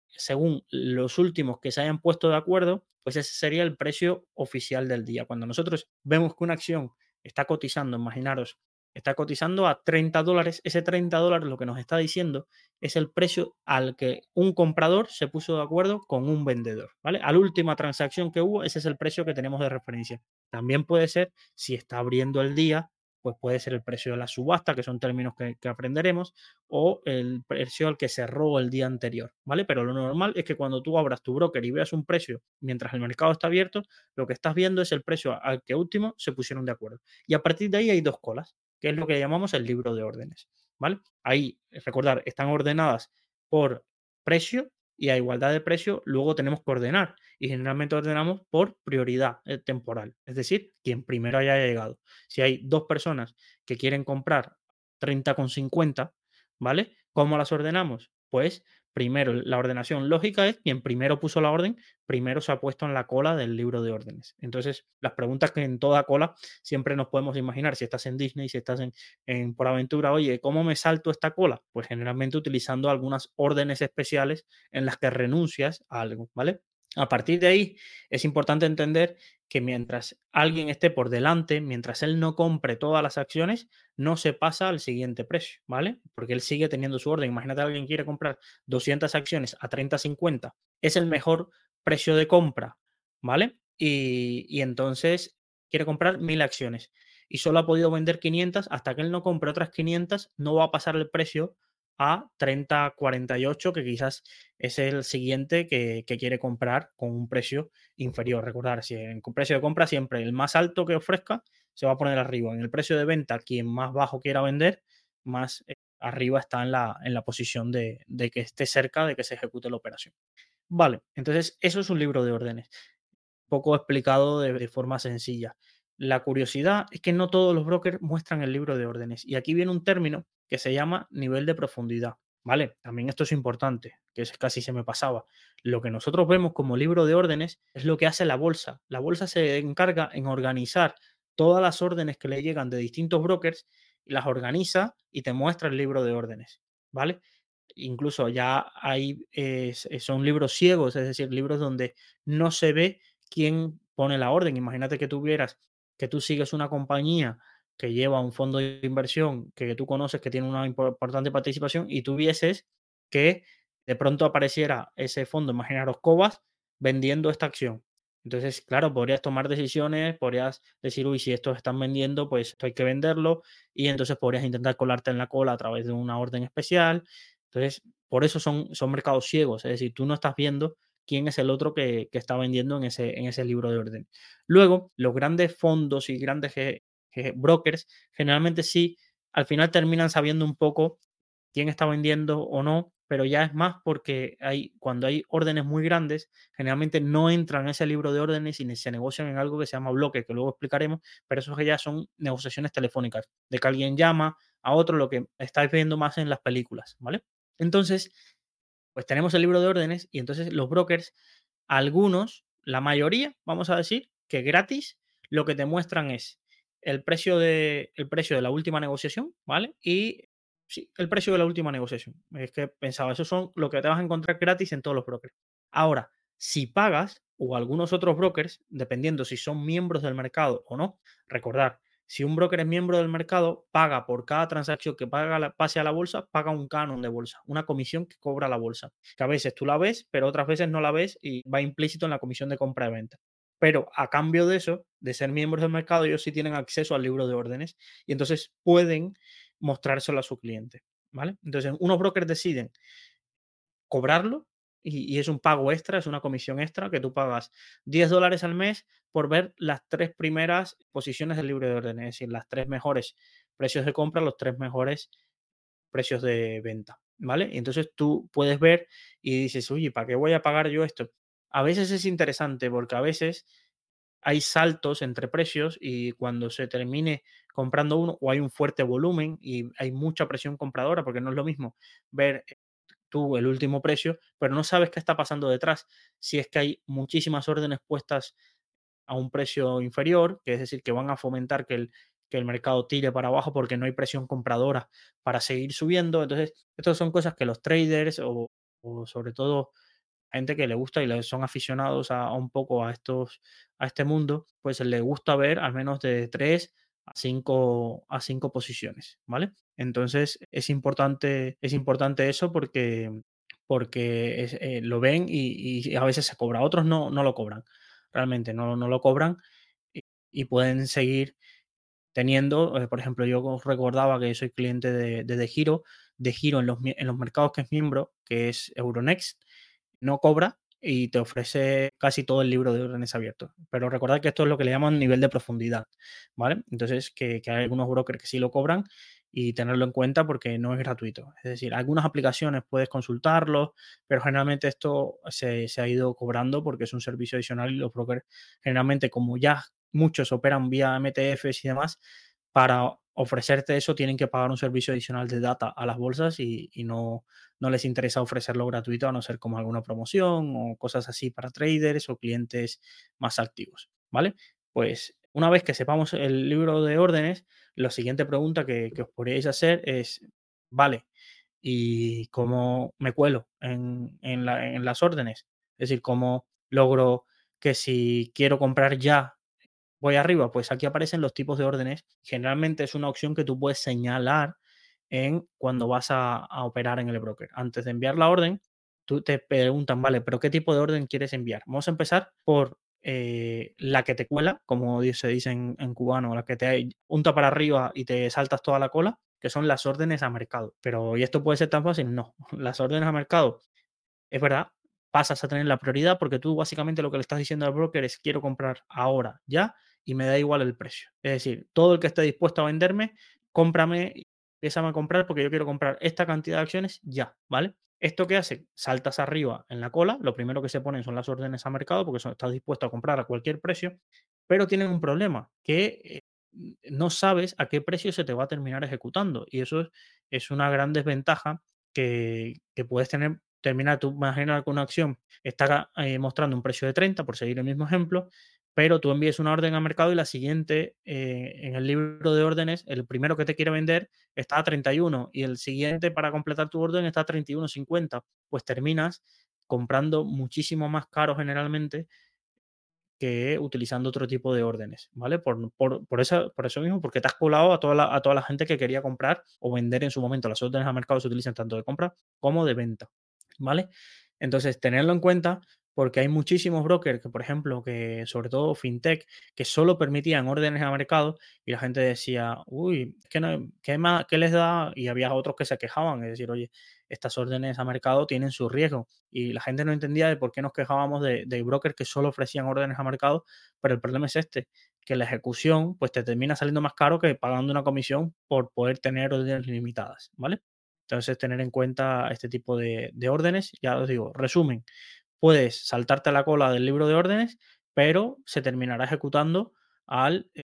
según los últimos que se hayan puesto de acuerdo, pues ese sería el precio oficial del día. Cuando nosotros vemos que una acción está cotizando, imaginaros, está cotizando a 30 dólares, ese 30 dólares lo que nos está diciendo es el precio al que un comprador se puso de acuerdo con un vendedor, ¿vale? A la última transacción que hubo, ese es el precio que tenemos de referencia. También puede ser, si está abriendo el día, pues puede ser el precio de la subasta, que son términos que, aprenderemos, o el precio al que cerró el día anterior, ¿vale? Pero lo normal es que cuando tú abras tu broker y veas un precio mientras el mercado está abierto, lo que estás viendo es el precio al que último se pusieron de acuerdo. Y a partir de ahí hay dos colas, que es lo que llamamos el libro de órdenes, ¿vale? Ahí, recordar, están ordenadas por precio y a igualdad de precio luego tenemos que ordenar y generalmente ordenamos por prioridad eh, temporal, es decir, quien primero haya llegado. Si hay dos personas que quieren comprar 30,50, ¿vale? ¿Cómo las ordenamos? Pues primero, la ordenación lógica es quien primero puso la orden, primero se ha puesto en la cola del libro de órdenes. Entonces, las preguntas que en toda cola siempre nos podemos imaginar, si estás en Disney, si estás en, en por aventura, oye, ¿cómo me salto esta cola? Pues generalmente utilizando algunas órdenes especiales en las que renuncias a algo, ¿vale? A partir de ahí, es importante entender que mientras alguien esté por delante, mientras él no compre todas las acciones, no se pasa al siguiente precio, ¿vale? Porque él sigue teniendo su orden. Imagínate alguien quiere comprar 200 acciones a 30.50, es el mejor precio de compra, ¿vale? Y, y entonces quiere comprar 1000 acciones y solo ha podido vender 500, hasta que él no compre otras 500, no va a pasar el precio a 30-48, que quizás es el siguiente que, quiere comprar con un precio inferior. Recordar, si en precio de compra siempre el más alto que ofrezca se va a poner arriba. En el precio de venta, quien más bajo quiera vender, más eh, arriba está en la, en la posición de, que esté cerca de que se ejecute la operación. Vale, entonces eso es un libro de órdenes, poco explicado de forma sencilla. La curiosidad es que no todos los brokers muestran el libro de órdenes. Y aquí viene un término que se llama nivel de profundidad. ¿Vale? También esto es importante, que casi se me pasaba. Lo que nosotros vemos como libro de órdenes es lo que hace la bolsa. La bolsa se encarga en organizar todas las órdenes que le llegan de distintos brokers, las organiza y te muestra el libro de órdenes. ¿Vale? Incluso ya hay, son libros ciegos, es decir, libros donde no se ve quién pone la orden. Imagínate que tuvieras que tú sigues una compañía que lleva un fondo de inversión que tú conoces que tiene una importante participación y tú vieses que de pronto apareciera ese fondo, imaginaros Cobas, vendiendo esta acción. Entonces, claro, podrías tomar decisiones, podrías decir, uy, si estos están vendiendo, pues esto hay que venderlo, y entonces podrías intentar colarte en la cola a través de una orden especial. Entonces, por eso son, son mercados ciegos, es decir, tú no estás viendo quién es el otro que, está vendiendo en ese, en ese libro de orden. Luego, los grandes fondos y grandes brokers generalmente sí, al final terminan sabiendo un poco quién está vendiendo o no, pero ya es más porque hay, cuando hay órdenes muy grandes, generalmente no entran en ese libro de órdenes y se negocian en algo que se llama bloque, que luego explicaremos, pero eso ya son negociaciones telefónicas, de que alguien llama a otro, lo que estáis viendo más en las películas, ¿vale? Entonces, pues tenemos el libro de órdenes y entonces los brokers, algunos, la mayoría, vamos a decir, que gratis, lo que te muestran es el precio de, el precio de la última negociación, ¿vale? Y sí, el precio de la última negociación. Es que pensaba, eso son lo que te vas a encontrar gratis en todos los brokers. Ahora, si pagas o algunos otros brokers, dependiendo si son miembros del mercado o no, recordar, si un broker es miembro del mercado, paga por cada transacción que paga pase a la bolsa, paga un canon de bolsa, una comisión que cobra la bolsa. Que a veces tú la ves, pero otras veces no la ves y va implícito en la comisión de compra de venta. Pero a cambio de eso, de ser miembros del mercado, ellos sí tienen acceso al libro de órdenes y entonces pueden mostrárselo a su cliente. ¿Vale? Entonces, unos brokers deciden cobrarlo y, es un pago extra, es una comisión extra que tú pagas 10 dólares al mes por ver las tres primeras posiciones del libro de orden, es decir, las tres mejores precios de compra, los tres mejores precios de venta, ¿vale? Y entonces tú puedes ver y dices, oye, ¿para qué voy a pagar yo esto? A veces es interesante porque a veces hay saltos entre precios y cuando se termine comprando uno o hay un fuerte volumen y hay mucha presión compradora, porque no es lo mismo ver tú el último precio, pero no sabes qué está pasando detrás. Si es que hay muchísimas órdenes puestas a un precio inferior, que es decir, que van a fomentar que el, que el mercado tire para abajo porque no hay presión compradora para seguir subiendo. Entonces, estas son cosas que los traders o o sobre todo gente que le gusta y son aficionados a, un poco a estos a este mundo, pues le gusta ver al menos de 3 a 5 a 5 posiciones, ¿vale? Entonces es importante es importante eso porque porque eh, lo ven y, a veces se cobra, otros no, no lo cobran, realmente no, no lo cobran y, pueden seguir teniendo, eh, por ejemplo, yo recordaba que soy cliente de, de, de Giro, de Giro en los, en los mercados que es miembro, que es Euronext, no cobra y te ofrece casi todo el libro de órdenes abiertos. Pero recordad que esto es lo que le llaman nivel de profundidad, ¿vale? Entonces, que, hay algunos brokers que sí lo cobran y tenerlo en cuenta porque no es gratuito. Es decir, algunas aplicaciones puedes consultarlo, pero generalmente esto se, se ha ido cobrando porque es un servicio adicional y los brokers generalmente como ya muchos operan vía MTFs y demás, para ofrecerte eso tienen que pagar un servicio adicional de data a las bolsas y, no, no les interesa ofrecerlo gratuito a no ser como alguna promoción o cosas así para traders o clientes más activos, ¿vale? Pues una vez que sepamos el libro de órdenes, la siguiente pregunta que, os podríais hacer es, vale, ¿y cómo me cuelo en, en las órdenes? Es decir, ¿cómo logro que si quiero comprar ya voy arriba, pues aquí aparecen los tipos de órdenes. Generalmente es una opción que tú puedes señalar en cuando vas a, operar en el broker. Antes de enviar la orden, tú te preguntan, vale, pero ¿qué tipo de orden quieres enviar? Vamos a empezar por eh, la que te cuela, como se dice en, en cubano, la que te unta para arriba y te saltas toda la cola, que son las órdenes a mercado. Pero, ¿y esto puede ser tan fácil? No. Las órdenes a mercado es verdad, pasas a tener la prioridad porque tú básicamente lo que le estás diciendo al broker es quiero comprar ahora, ya, y me da igual el precio. Es decir, todo el que esté dispuesto a venderme, cómprame, empieza a comprar porque yo quiero comprar esta cantidad de acciones ya, ¿vale? ¿Esto qué hace? Saltas arriba en la cola, lo primero que se ponen son las órdenes a mercado porque son, estás dispuesto a comprar a cualquier precio, pero tienen un problema, que eh, no sabes a qué precio se te va a terminar ejecutando y eso es, una gran desventaja que, que puedes tener terminar, tú imaginas que una acción está eh, mostrando un precio de 30, por seguir el mismo ejemplo, pero tú envíes una orden al mercado y la siguiente, eh, en el libro de órdenes, el primero que te quiere vender está a 31 y el siguiente para completar tu orden está a 31.50, pues terminas comprando muchísimo más caro generalmente que utilizando otro tipo de órdenes, ¿vale? Por, por, por, por eso mismo, porque te has colado a toda, la, a toda la gente que quería comprar o vender en su momento. Las órdenes al mercado se utilizan tanto de compra como de venta. ¿vale? Entonces, tenerlo en cuenta porque hay muchísimos brokers que, por ejemplo, que sobre todo fintech, que solo permitían órdenes a mercado y la gente decía, uy, ¿qué, no, qué, más, ¿qué les da? Y había otros que se quejaban, es decir, oye, estas órdenes a mercado tienen su riesgo y la gente no entendía de por qué nos quejábamos de, de brokers que solo ofrecían órdenes a mercado, pero el problema es este, que la ejecución pues te termina saliendo más caro que pagando una comisión por poder tener órdenes limitadas, ¿vale? Entonces, tener en cuenta este tipo de, de, órdenes. Ya os digo, resumen, puedes saltarte a la cola del libro de órdenes, pero se terminará ejecutando al eh,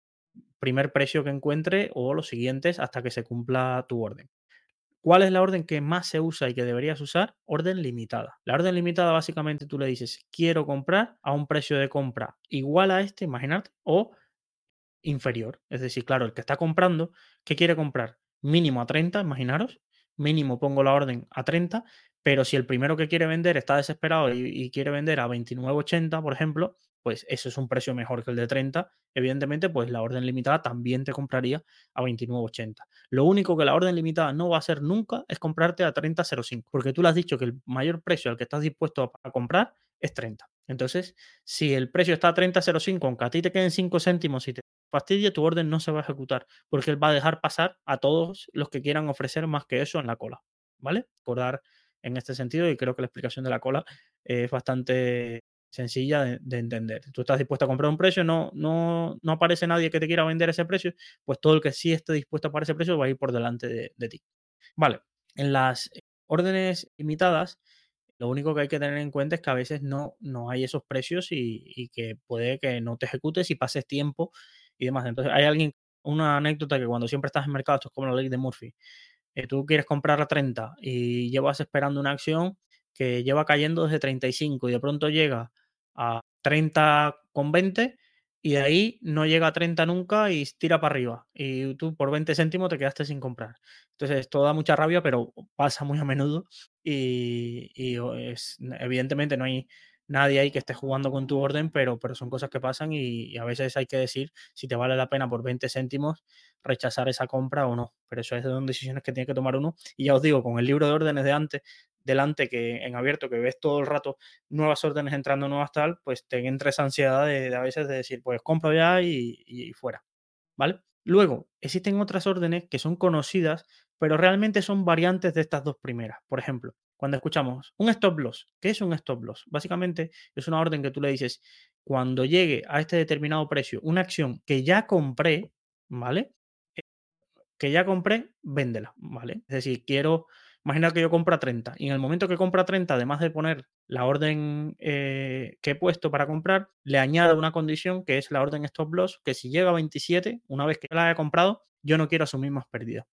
primer precio que encuentre o los siguientes hasta que se cumpla tu orden. ¿Cuál es la orden que más se usa y que deberías usar? Orden limitada. La orden limitada básicamente tú le dices, quiero comprar a un precio de compra igual a este, imaginarte, o inferior. Es decir, claro, el que está comprando, ¿qué quiere comprar? Mínimo a 30, imaginaros, mínimo pongo la orden a 30, pero si el primero que quiere vender está desesperado y, quiere vender a 29.80, por ejemplo, pues eso es un precio mejor que el de 30. Evidentemente, pues la orden limitada también te compraría a 29.80. Lo único que la orden limitada no va a hacer nunca es comprarte a 30.05, porque tú le has dicho que el mayor precio al que estás dispuesto a, comprar es 30. Entonces, si el precio está a 30.05, aunque a ti te queden 5 céntimos y te fastidia, tu orden no se va a ejecutar, porque él va a dejar pasar a todos los que quieran ofrecer más que eso en la cola, ¿vale? Acordar en este sentido y creo que la explicación de la cola es bastante sencilla de, de, entender. Tú estás dispuesto a comprar un precio, no, no, no aparece nadie que te quiera vender ese precio, pues todo el que sí esté dispuesto a pagar ese precio va a ir por delante de, de ti. Vale, en las órdenes limitadas, lo único que hay que tener en cuenta es que a veces no, no hay esos precios y, y, que puede que no te ejecutes y pases tiempo y demás. Entonces, hay alguien, una anécdota que cuando siempre estás en mercado, esto es como la ley de Murphy, eh, tú quieres comprar a 30 y llevas esperando una acción que lleva cayendo desde 35 y de pronto llega a 30 con 20 y de ahí no llega a 30 nunca y tira para arriba. Y tú por 20 céntimos te quedaste sin comprar. Entonces esto da mucha rabia, pero pasa muy a menudo y, es, evidentemente no hay nadie ahí que esté jugando con tu orden, pero, pero son cosas que pasan y, a veces hay que decir si te vale la pena por 20 céntimos rechazar esa compra o no. Pero eso es son decisiones que tiene que tomar uno. Y ya os digo, con el libro de órdenes de antes, delante, que en abierto, que ves todo el rato nuevas órdenes entrando, nuevas tal, pues te entra esa ansiedad de, a veces de decir, pues compro ya y, y fuera. ¿Vale? Luego, existen otras órdenes que son conocidas, pero realmente son variantes de estas dos primeras. Por ejemplo, cuando escuchamos un stop loss, ¿qué es un stop loss? Básicamente es una orden que tú le dices, cuando llegue a este determinado precio, una acción que ya compré, ¿vale? Eh, que ya compré, véndela, ¿vale? Es decir, quiero, imagina que yo compro a 30 y en el momento que compro a 30, además de poner la orden eh, que he puesto para comprar, le añado una condición que es la orden stop loss, que si llega a 27, una vez que la haya comprado, yo no quiero asumir más pérdidas.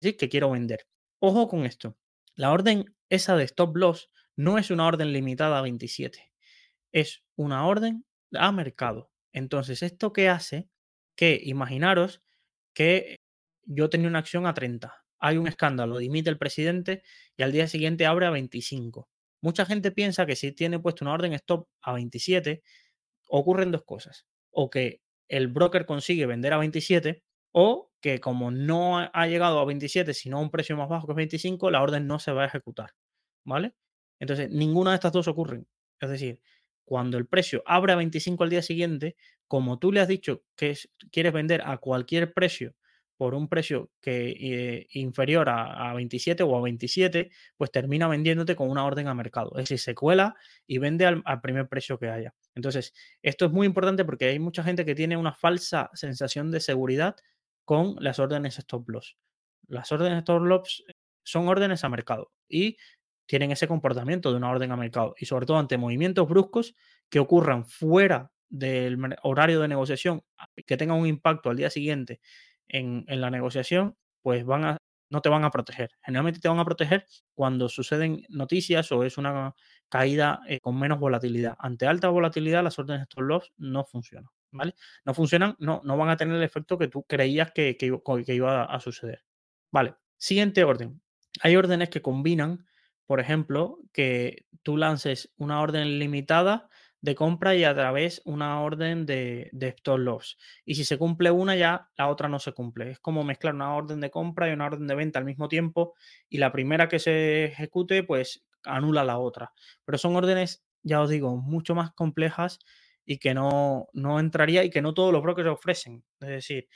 Decir, que quiero vender. Ojo con esto. La orden esa de stop loss no es una orden limitada a 27, es una orden a mercado. Entonces, ¿esto qué hace? Que imaginaros que yo tenía una acción a 30, hay un escándalo, dimite el presidente y al día siguiente abre a 25. Mucha gente piensa que si tiene puesto una orden stop a 27, ocurren dos cosas. O que el broker consigue vender a 27 o que como no ha llegado a 27, sino a un precio más bajo que 25, la orden no se va a ejecutar. ¿Vale? Entonces, ninguna de estas dos ocurren. Es decir, cuando el precio abre a 25 al día siguiente, como tú le has dicho que quieres vender a cualquier precio por un precio que eh, inferior a, 27 o a 27, pues termina vendiéndote con una orden a mercado. Es decir, se cuela y vende al, al, primer precio que haya. Entonces, esto es muy importante porque hay mucha gente que tiene una falsa sensación de seguridad con las órdenes stop loss. Las órdenes stop loss son órdenes a mercado y tienen ese comportamiento de una orden a mercado y sobre todo ante movimientos bruscos que ocurran fuera del horario de negociación que tengan un impacto al día siguiente en, en, la negociación, pues van a, no te van a proteger. Generalmente te van a proteger cuando suceden noticias o es una caída eh, con menos volatilidad. Ante alta volatilidad, las órdenes stop loss no funcionan. ¿vale? No funcionan, no, no van a tener el efecto que tú creías que, que, que iba a, suceder. Vale, siguiente orden. Hay órdenes que combinan, por ejemplo, que tú lances una orden limitada de compra y a través una orden de, stop loss. Y si se cumple una, ya la otra no se cumple. Es como mezclar una orden de compra y una orden de venta al mismo tiempo y la primera que se ejecute, pues anula la otra. Pero son órdenes, ya os digo, mucho más complejas y que no, no entraría y que no todos los brokers ofrecen. Es decir,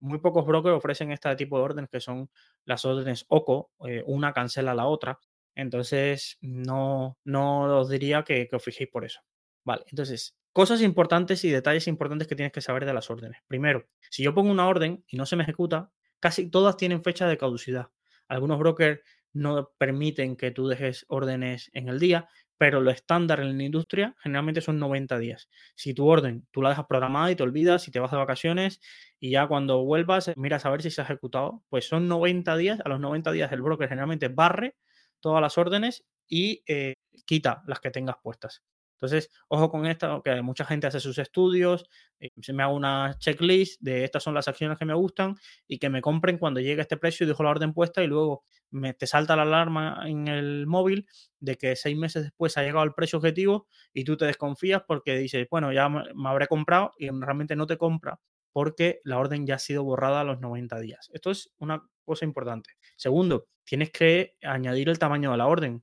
muy pocos brokers ofrecen este tipo de órdenes que son las órdenes OCO, eh, una cancela la otra. Entonces, no, no os diría que, os fijéis por eso. Vale, entonces, cosas importantes y detalles importantes que tienes que saber de las órdenes. Primero, si yo pongo una orden y no se me ejecuta, casi todas tienen fecha de caducidad. Algunos brokers no permiten que tú dejes órdenes en el día, pero lo estándar en la industria generalmente son 90 días. Si tu orden tú la dejas programada y te olvidas y te vas de vacaciones y ya cuando vuelvas miras a ver si se ha ejecutado, pues son 90 días. A los 90 días el broker generalmente barre todas las órdenes y eh, quita las que tengas puestas. Entonces, ojo con esto, que mucha gente hace sus estudios, eh, se me hago una checklist de estas son las acciones que me gustan y que me compren cuando llegue este precio y dejo la orden puesta y luego me, te salta la alarma en el móvil de que seis meses después ha llegado al precio objetivo y tú te desconfías porque dices, bueno, ya me, me habré comprado y realmente no te compra porque la orden ya ha sido borrada a los 90 días. Esto es una cosa importante. Segundo, tienes que añadir el tamaño de la orden.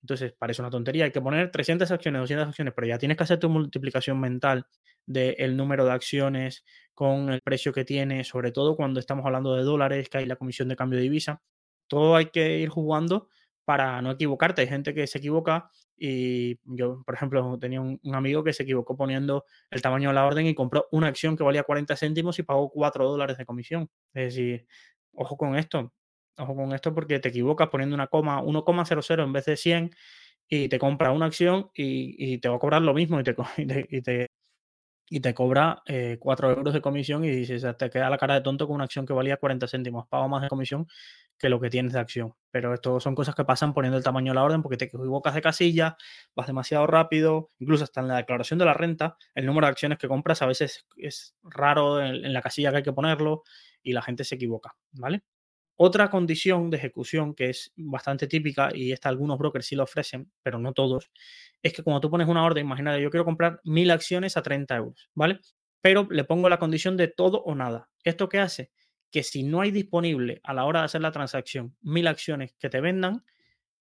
Entonces, parece una tontería. Hay que poner 300 acciones, 200 acciones, pero ya tienes que hacer tu multiplicación mental del número de acciones con el precio que tiene, sobre todo cuando estamos hablando de dólares, que hay la comisión de cambio de divisa. Todo hay que ir jugando para no equivocarte. Hay gente que se equivoca y yo, por ejemplo, tenía un, amigo que se equivocó poniendo el tamaño de la orden y compró una acción que valía 40 céntimos y pagó 4 dólares de comisión. Es decir, ojo con esto. Ojo con esto porque te equivocas poniendo una coma 1,00 en vez de 100 y te compra una acción y, te va a cobrar lo mismo y te, y te, y te, cobra 4 eh, euros de comisión y dices, te queda la cara de tonto con una acción que valía 40 céntimos. Pago más de comisión que lo que tienes de acción. Pero esto son cosas que pasan poniendo el tamaño de la orden porque te equivocas de casilla, vas demasiado rápido, incluso hasta en la declaración de la renta, el número de acciones que compras a veces es raro en la casilla que hay que ponerlo y la gente se equivoca, ¿vale? Otra condición de ejecución que es bastante típica y esta algunos brokers sí lo ofrecen, pero no todos, es que cuando tú pones una orden, imagínate, yo quiero comprar mil acciones a 30 euros, ¿vale? Pero le pongo la condición de todo o nada. ¿Esto qué hace? Que si no hay disponible a la hora de hacer la transacción mil acciones que te vendan,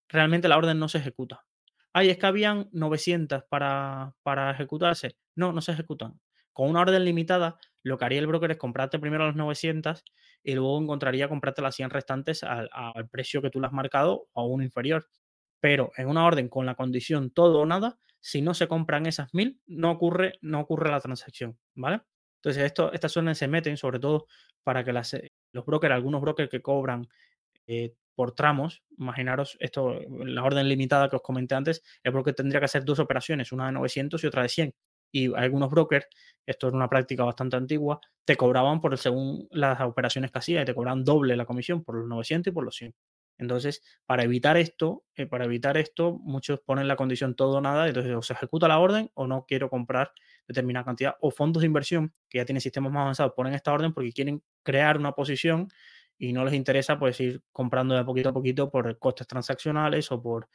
realmente la orden no se ejecuta. Ay, es que habían 900 para, para ejecutarse. No, no se ejecutan. Con una orden limitada, lo que haría el broker es comprarte primero las 900 y luego encontraría comprarte las 100 restantes al, al precio que tú le has marcado o aún inferior. Pero en una orden con la condición todo o nada, si no se compran esas 1000, no ocurre, no ocurre la transacción, ¿vale? Entonces, esto, estas órdenes se meten sobre todo para que las, eh, los brokers, algunos brokers que cobran eh, por tramos, imaginaros esto, la orden limitada que os comenté antes, el broker tendría que hacer dos operaciones, una de 900 y otra de 100 y algunos brokers, esto es una práctica bastante antigua, te cobraban por el según las operaciones que hacías y te cobraban doble la comisión por los 900 y por los 100. Entonces, para evitar esto, eh, para evitar esto, muchos ponen la condición todo o nada, entonces o se ejecuta la orden o no quiero comprar determinada cantidad. O fondos de inversión que ya tienen sistemas más avanzados ponen esta orden porque quieren crear una posición y no les interesa pues ir comprando de poquito a poquito por costes transaccionales o por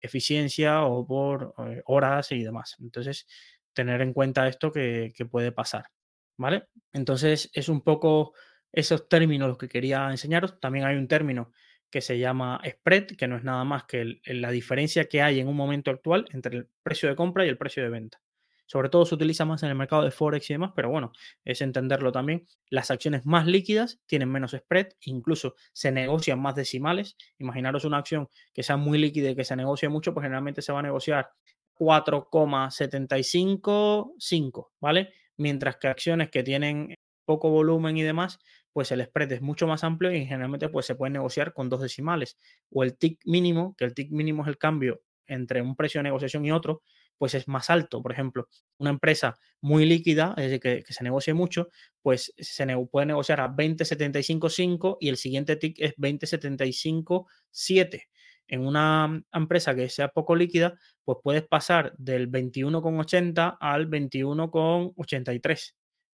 eficiencia o por eh, horas y demás. Entonces, tener en cuenta esto que, puede pasar, ¿vale? Entonces es un poco esos términos los que quería enseñaros. También hay un término que se llama spread, que no es nada más que la diferencia que hay en un momento actual entre el precio de compra y el precio de venta. Sobre todo se utiliza más en el mercado de Forex y demás, pero bueno, es entenderlo también. Las acciones más líquidas tienen menos spread, incluso se negocian más decimales. Imaginaros una acción que sea muy líquida y que se negocie mucho, pues generalmente se va a negociar 4,755, ¿vale? Mientras que acciones que tienen poco volumen y demás, pues el spread es mucho más amplio y generalmente pues se puede negociar con dos decimales. O el tick mínimo, que el tick mínimo es el cambio entre un precio de negociación y otro, pues es más alto. Por ejemplo, una empresa muy líquida, es decir, que, se negocie mucho, pues se puede negociar a 20.75.5 y el siguiente tick es 20.75.7 en una empresa que sea poco líquida, pues puedes pasar del 21,80 al 21,83.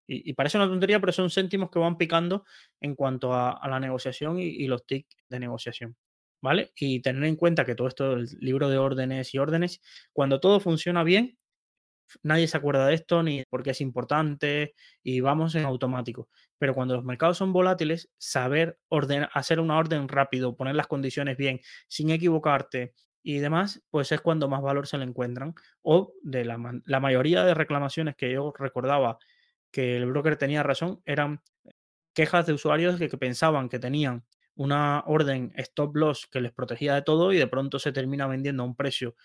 Y, y, parece una tontería, pero son céntimos que van picando en cuanto a, la negociación y, los tics de negociación. ¿Vale? Y tener en cuenta que todo esto, el libro de órdenes y órdenes, cuando todo funciona bien, nadie se acuerda de esto ni porque es importante y vamos en automático. Pero cuando los mercados son volátiles, saber hacer una orden rápido, poner las condiciones bien, sin equivocarte y demás, pues es cuando más valor se le encuentran. O de la, la mayoría de reclamaciones que yo recordaba que el broker tenía razón, eran quejas de usuarios que, que pensaban que tenían una orden stop loss que les protegía de todo y de pronto se termina vendiendo a un precio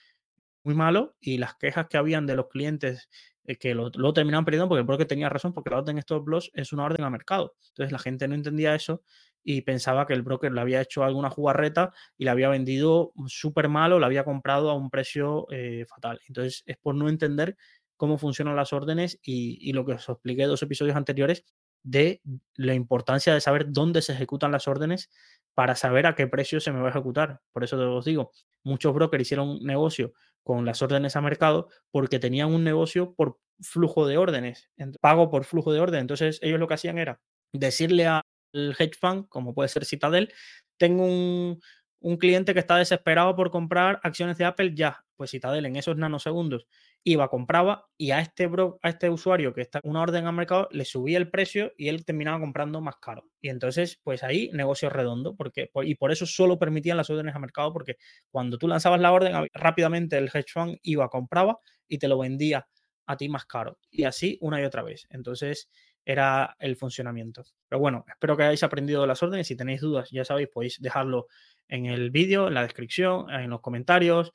muy malo y las quejas que habían de los clientes eh, que lo, terminaban perdiendo porque el broker tenía razón, porque la orden stop loss es una orden a mercado. Entonces la gente no entendía eso y pensaba que el broker le había hecho alguna jugarreta y le había vendido súper malo, le había comprado a un precio eh, fatal. Entonces es por no entender cómo funcionan las órdenes y, lo que os expliqué dos episodios anteriores de la importancia de saber dónde se ejecutan las órdenes para saber a qué precio se me va a ejecutar. Por eso os digo, muchos brokers hicieron negocio con las órdenes a mercado porque tenían un negocio por flujo de órdenes, pago por flujo de orden. Entonces ellos lo que hacían era decirle al hedge fund, como puede ser Citadel, tengo un cliente que está desesperado por comprar acciones de Apple ya, pues Citadel en esos nanosegundos iba, compraba y a este, bro, a este usuario que está una orden al mercado le subía el precio y él terminaba comprando más caro. Y entonces, pues ahí negocio redondo, porque, y por eso solo permitían las órdenes a mercado, porque cuando tú lanzabas la orden, rápidamente el hedge fund iba, compraba y te lo vendía a ti más caro. Y así una y otra vez. Entonces, era el funcionamiento. Pero bueno, espero que hayáis aprendido las órdenes. Si tenéis dudas, ya sabéis, podéis dejarlo en el vídeo, en la descripción, en los comentarios,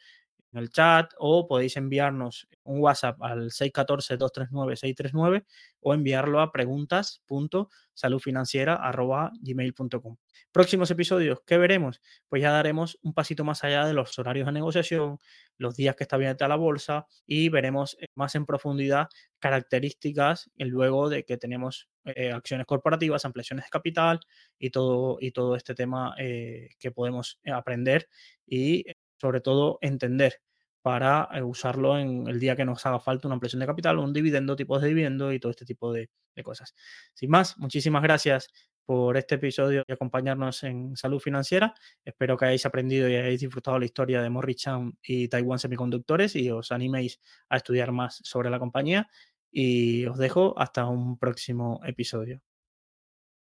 en el chat o podéis enviarnos un WhatsApp al 614-239-639 o enviarlo a preguntas.saludfinanciera.gmail.com. Próximos episodios, ¿qué veremos? Pues ya daremos un pasito más allá de los horarios de negociación, los días que está abierta la bolsa y veremos eh, más en profundidad características luego de que tenemos eh, acciones corporativas, ampliaciones de capital y todo, y todo este tema eh, que podemos aprender y sobre todo entender para eh, usarlo en el día que nos haga falta una ampliación de capital, un dividendo, tipos de dividendo y todo este tipo de, cosas. Sin más, muchísimas gracias por este episodio y acompañarnos en Salud Financiera. Espero que hayáis aprendido y hayáis disfrutado la historia de Morricham y Taiwan Semiconductores y os animéis a estudiar más sobre la compañía. Y os dejo hasta un próximo episodio.